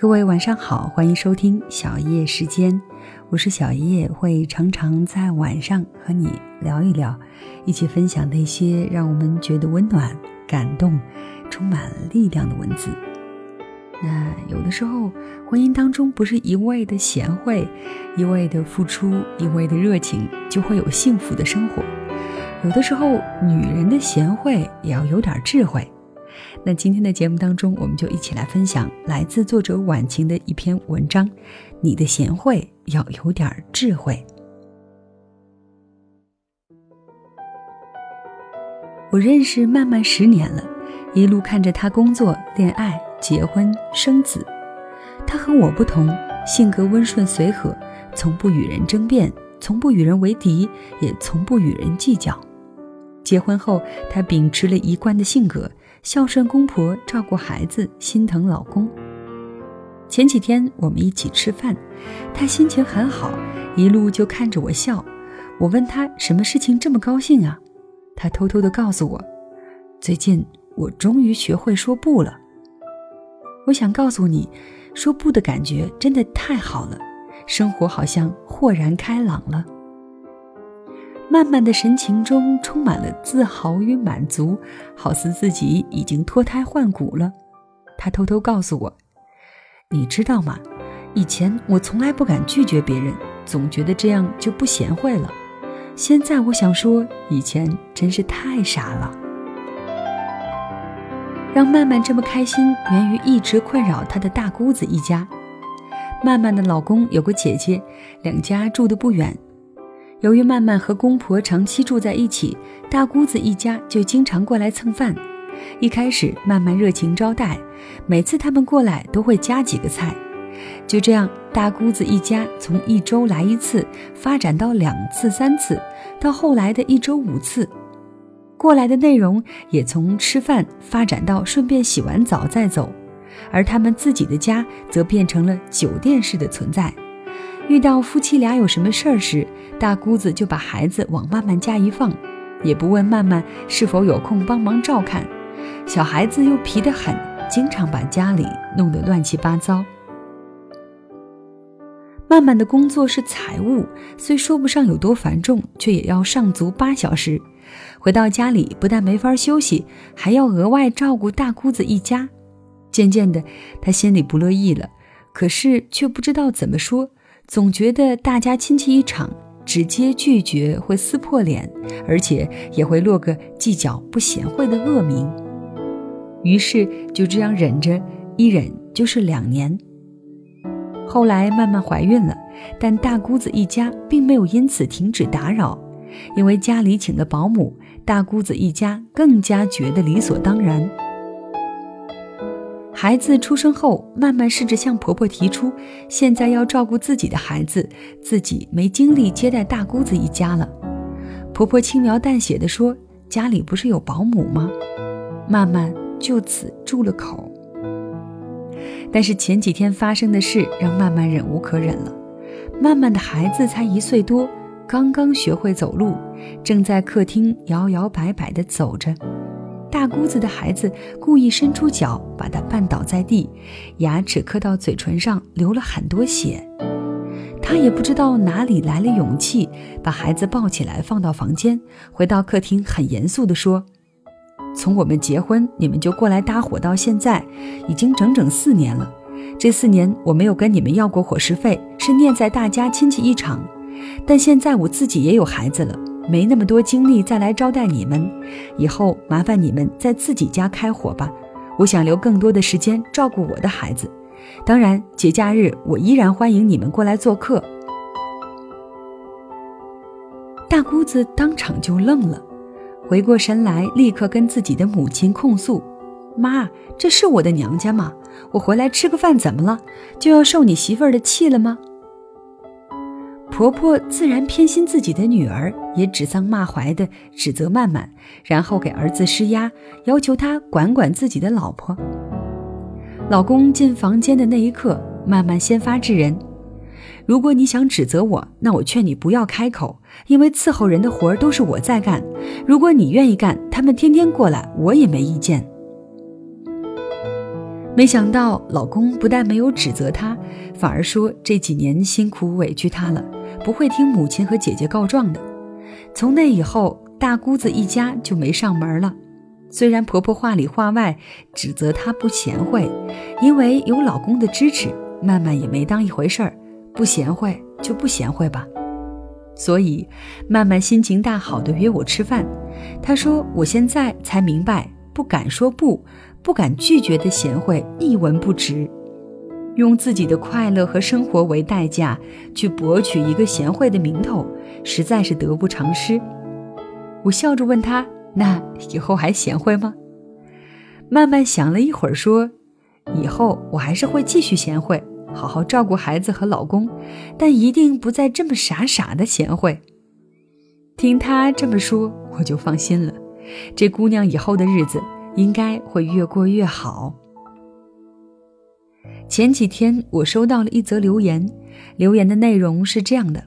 各位晚上好，欢迎收听小叶时间，我是小叶，会常常在晚上和你聊一聊，一起分享那些让我们觉得温暖、感动、充满力量的文字。那有的时候，婚姻当中不是一味的贤惠，一味的付出，一味的热情，就会有幸福的生活。有的时候，女人的贤惠也要有点智慧。那今天的节目当中，我们就一起来分享来自作者晚晴的一篇文章：你的贤惠要有点智慧。我认识曼曼十年了，一路看着她工作、恋爱、结婚、生子。她和我不同，性格温顺随和，从不与人争辩，从不与人为敌，也从不与人计较。结婚后，她秉持了一贯的性格。孝顺公婆，照顾孩子，心疼老公。前几天我们一起吃饭，他心情很好，一路就看着我笑。我问他什么事情这么高兴啊？他偷偷的告诉我，最近我终于学会说不了。我想告诉你，说不的感觉真的太好了，生活好像豁然开朗了。慢慢的神情中充满了自豪与满足，好似自己已经脱胎换骨了。他偷偷告诉我：“你知道吗？以前我从来不敢拒绝别人，总觉得这样就不贤惠了。现在我想说，以前真是太傻了。”让曼曼这么开心，源于一直困扰她的大姑子一家。曼曼的老公有个姐姐，两家住得不远。由于曼曼和公婆长期住在一起，大姑子一家就经常过来蹭饭。一开始，曼曼热情招待，每次他们过来都会加几个菜。就这样，大姑子一家从一周来一次，发展到两次、三次，到后来的一周五次。过来的内容也从吃饭发展到顺便洗完澡再走，而他们自己的家则变成了酒店式的存在。遇到夫妻俩有什么事儿时，大姑子就把孩子往曼曼家一放，也不问曼曼是否有空帮忙照看。小孩子又皮得很，经常把家里弄得乱七八糟。曼曼的工作是财务，虽说不上有多繁重，却也要上足八小时。回到家里，不但没法休息，还要额外照顾大姑子一家。渐渐的，他心里不乐意了，可是却不知道怎么说。总觉得大家亲戚一场，直接拒绝会撕破脸，而且也会落个计较不贤惠的恶名。于是就这样忍着，一忍就是两年。后来慢慢怀孕了，但大姑子一家并没有因此停止打扰，因为家里请的保姆，大姑子一家更加觉得理所当然。孩子出生后，慢慢试着向婆婆提出，现在要照顾自己的孩子，自己没精力接待大姑子一家了。婆婆轻描淡写的说：“家里不是有保姆吗？”慢慢就此住了口。但是前几天发生的事让慢慢忍无可忍了。慢慢的孩子才一岁多，刚刚学会走路，正在客厅摇摇摆摆地走着。大姑子的孩子故意伸出脚，把他绊倒在地，牙齿磕到嘴唇上，流了很多血。他也不知道哪里来了勇气，把孩子抱起来放到房间，回到客厅，很严肃地说：“从我们结婚，你们就过来搭伙到现在，已经整整四年了。这四年我没有跟你们要过伙食费，是念在大家亲戚一场。但现在我自己也有孩子了。”没那么多精力再来招待你们，以后麻烦你们在自己家开火吧。我想留更多的时间照顾我的孩子。当然，节假日我依然欢迎你们过来做客。大姑子当场就愣了，回过神来，立刻跟自己的母亲控诉：“妈，这是我的娘家吗？我回来吃个饭怎么了？就要受你媳妇儿的气了吗？”婆婆自然偏心自己的女儿，也指桑骂槐的指责曼曼，然后给儿子施压，要求他管管自己的老婆。老公进房间的那一刻，曼曼先发制人：“如果你想指责我，那我劝你不要开口，因为伺候人的活儿都是我在干。如果你愿意干，他们天天过来，我也没意见。”没想到老公不但没有指责她，反而说这几年辛苦委屈她了，不会听母亲和姐姐告状的。从那以后，大姑子一家就没上门了。虽然婆婆话里话外指责她不贤惠，因为有老公的支持，曼曼也没当一回事儿，不贤惠就不贤惠吧。所以，曼曼心情大好的约我吃饭。她说：“我现在才明白，不敢说不，不敢拒绝的贤惠一文不值，用自己的快乐和生活为代价去博取一个贤惠的名头，实在是得不偿失。”我笑着问她。那以后还贤惠吗？慢慢想了一会儿，说：“以后我还是会继续贤惠，好好照顾孩子和老公，但一定不再这么傻傻的贤惠。”听他这么说，我就放心了。这姑娘以后的日子应该会越过越好。前几天我收到了一则留言，留言的内容是这样的：“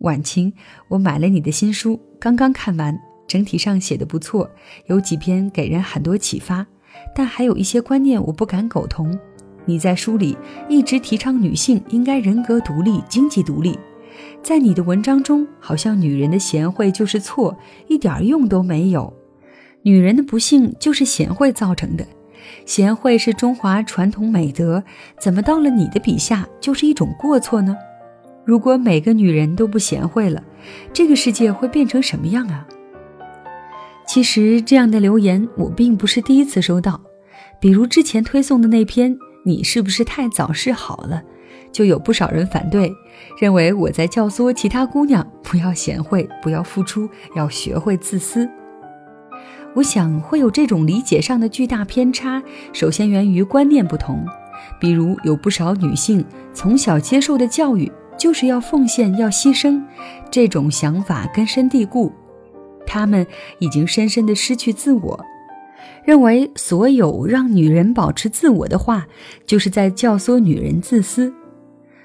晚晴，我买了你的新书，刚刚看完。”整体上写的不错，有几篇给人很多启发，但还有一些观念我不敢苟同。你在书里一直提倡女性应该人格独立、经济独立，在你的文章中，好像女人的贤惠就是错，一点用都没有。女人的不幸就是贤惠造成的，贤惠是中华传统美德，怎么到了你的笔下就是一种过错呢？如果每个女人都不贤惠了，这个世界会变成什么样啊？其实这样的留言我并不是第一次收到，比如之前推送的那篇“你是不是太早示好了”，就有不少人反对，认为我在教唆其他姑娘不要贤惠、不要付出、要学会自私。我想会有这种理解上的巨大偏差，首先源于观念不同，比如有不少女性从小接受的教育就是要奉献、要牺牲，这种想法根深蒂固。他们已经深深的失去自我，认为所有让女人保持自我的话，就是在教唆女人自私。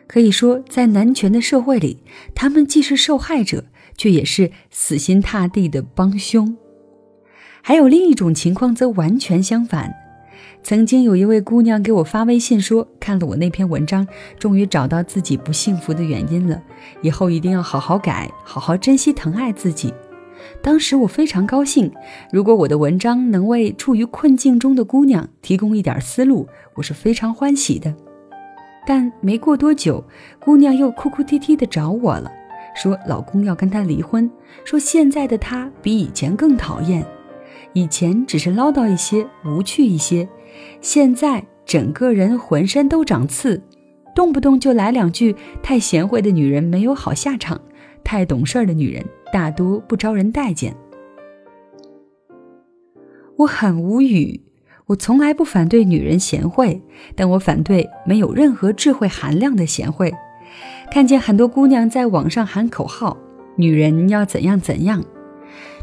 可以说，在男权的社会里，他们既是受害者，却也是死心塌地的帮凶。还有另一种情况，则完全相反。曾经有一位姑娘给我发微信说，看了我那篇文章，终于找到自己不幸福的原因了，以后一定要好好改，好好珍惜疼爱自己。当时我非常高兴，如果我的文章能为处于困境中的姑娘提供一点思路，我是非常欢喜的。但没过多久，姑娘又哭哭啼啼地找我了，说老公要跟她离婚，说现在的她比以前更讨厌，以前只是唠叨一些、无趣一些，现在整个人浑身都长刺，动不动就来两句“太贤惠的女人没有好下场”。太懂事儿的女人大多不招人待见，我很无语。我从来不反对女人贤惠，但我反对没有任何智慧含量的贤惠。看见很多姑娘在网上喊口号，女人要怎样怎样，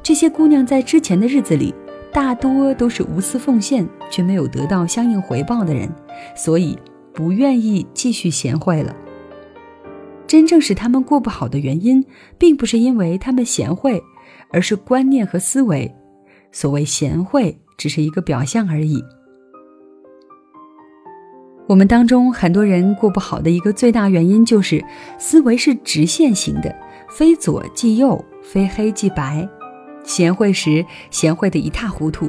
这些姑娘在之前的日子里大多都是无私奉献却没有得到相应回报的人，所以不愿意继续贤惠了。真正使他们过不好的原因，并不是因为他们贤惠，而是观念和思维。所谓贤惠，只是一个表象而已。我们当中很多人过不好的一个最大原因，就是思维是直线型的，非左即右，非黑即白。贤惠时，贤惠的一塌糊涂；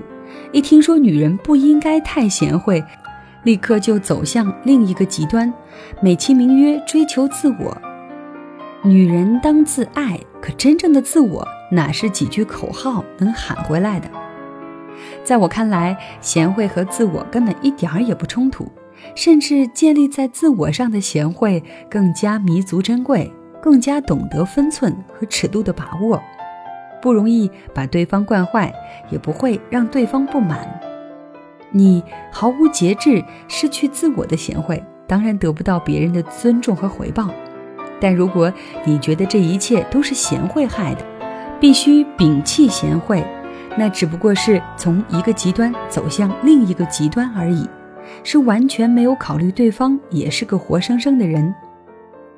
一听说女人不应该太贤惠，立刻就走向另一个极端，美其名曰追求自我。女人当自爱，可真正的自我哪是几句口号能喊回来的？在我看来，贤惠和自我根本一点儿也不冲突，甚至建立在自我上的贤惠更加弥足珍贵，更加懂得分寸和尺度的把握，不容易把对方惯坏，也不会让对方不满。你毫无节制、失去自我的贤惠，当然得不到别人的尊重和回报。但如果你觉得这一切都是贤惠害的，必须摒弃贤惠，那只不过是从一个极端走向另一个极端而已，是完全没有考虑对方也是个活生生的人。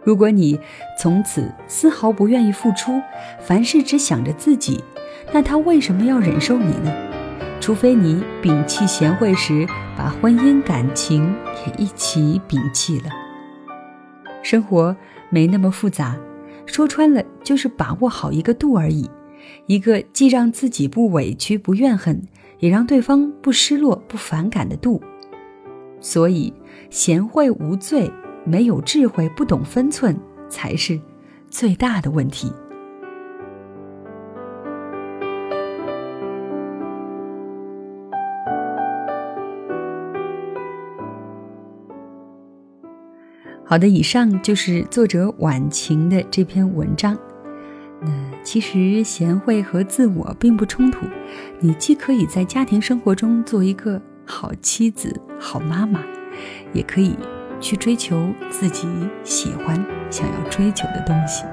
如果你从此丝毫不愿意付出，凡事只想着自己，那他为什么要忍受你呢？除非你摒弃贤惠时，把婚姻感情也一起摒弃了。生活没那么复杂，说穿了就是把握好一个度而已，一个既让自己不委屈、不怨恨，也让对方不失落、不反感的度。所以，贤惠无罪，没有智慧、不懂分寸，才是最大的问题。好的，以上就是作者晚晴的这篇文章。那其实贤惠和自我并不冲突，你既可以在家庭生活中做一个好妻子、好妈妈，也可以去追求自己喜欢、想要追求的东西。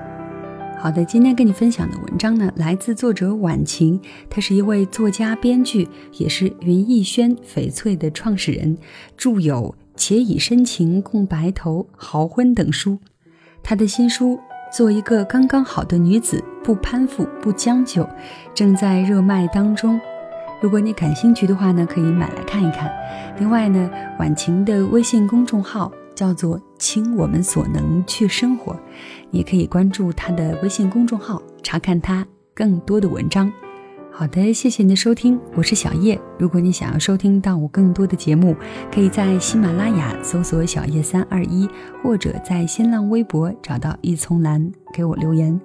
好的，今天跟你分享的文章呢，来自作者晚晴，他是一位作家、编剧，也是云逸轩翡翠的创始人，著有。且以深情共白头、豪婚等书，他的新书《做一个刚刚好的女子，不攀附不将就》，正在热卖当中。如果你感兴趣的话呢，可以买来看一看。另外呢，晚晴的微信公众号叫做“倾我们所能去生活”，你也可以关注他的微信公众号，查看他更多的文章。好的，谢谢你的收听，我是小叶。如果你想要收听到我更多的节目，可以在喜马拉雅搜索“小叶三二一”，或者在新浪微博找到一丛蓝给我留言。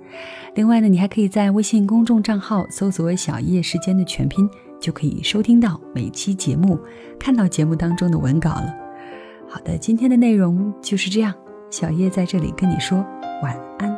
另外呢，你还可以在微信公众账号搜索“小叶时间”的全拼，就可以收听到每期节目，看到节目当中的文稿了。好的，今天的内容就是这样，小叶在这里跟你说晚安。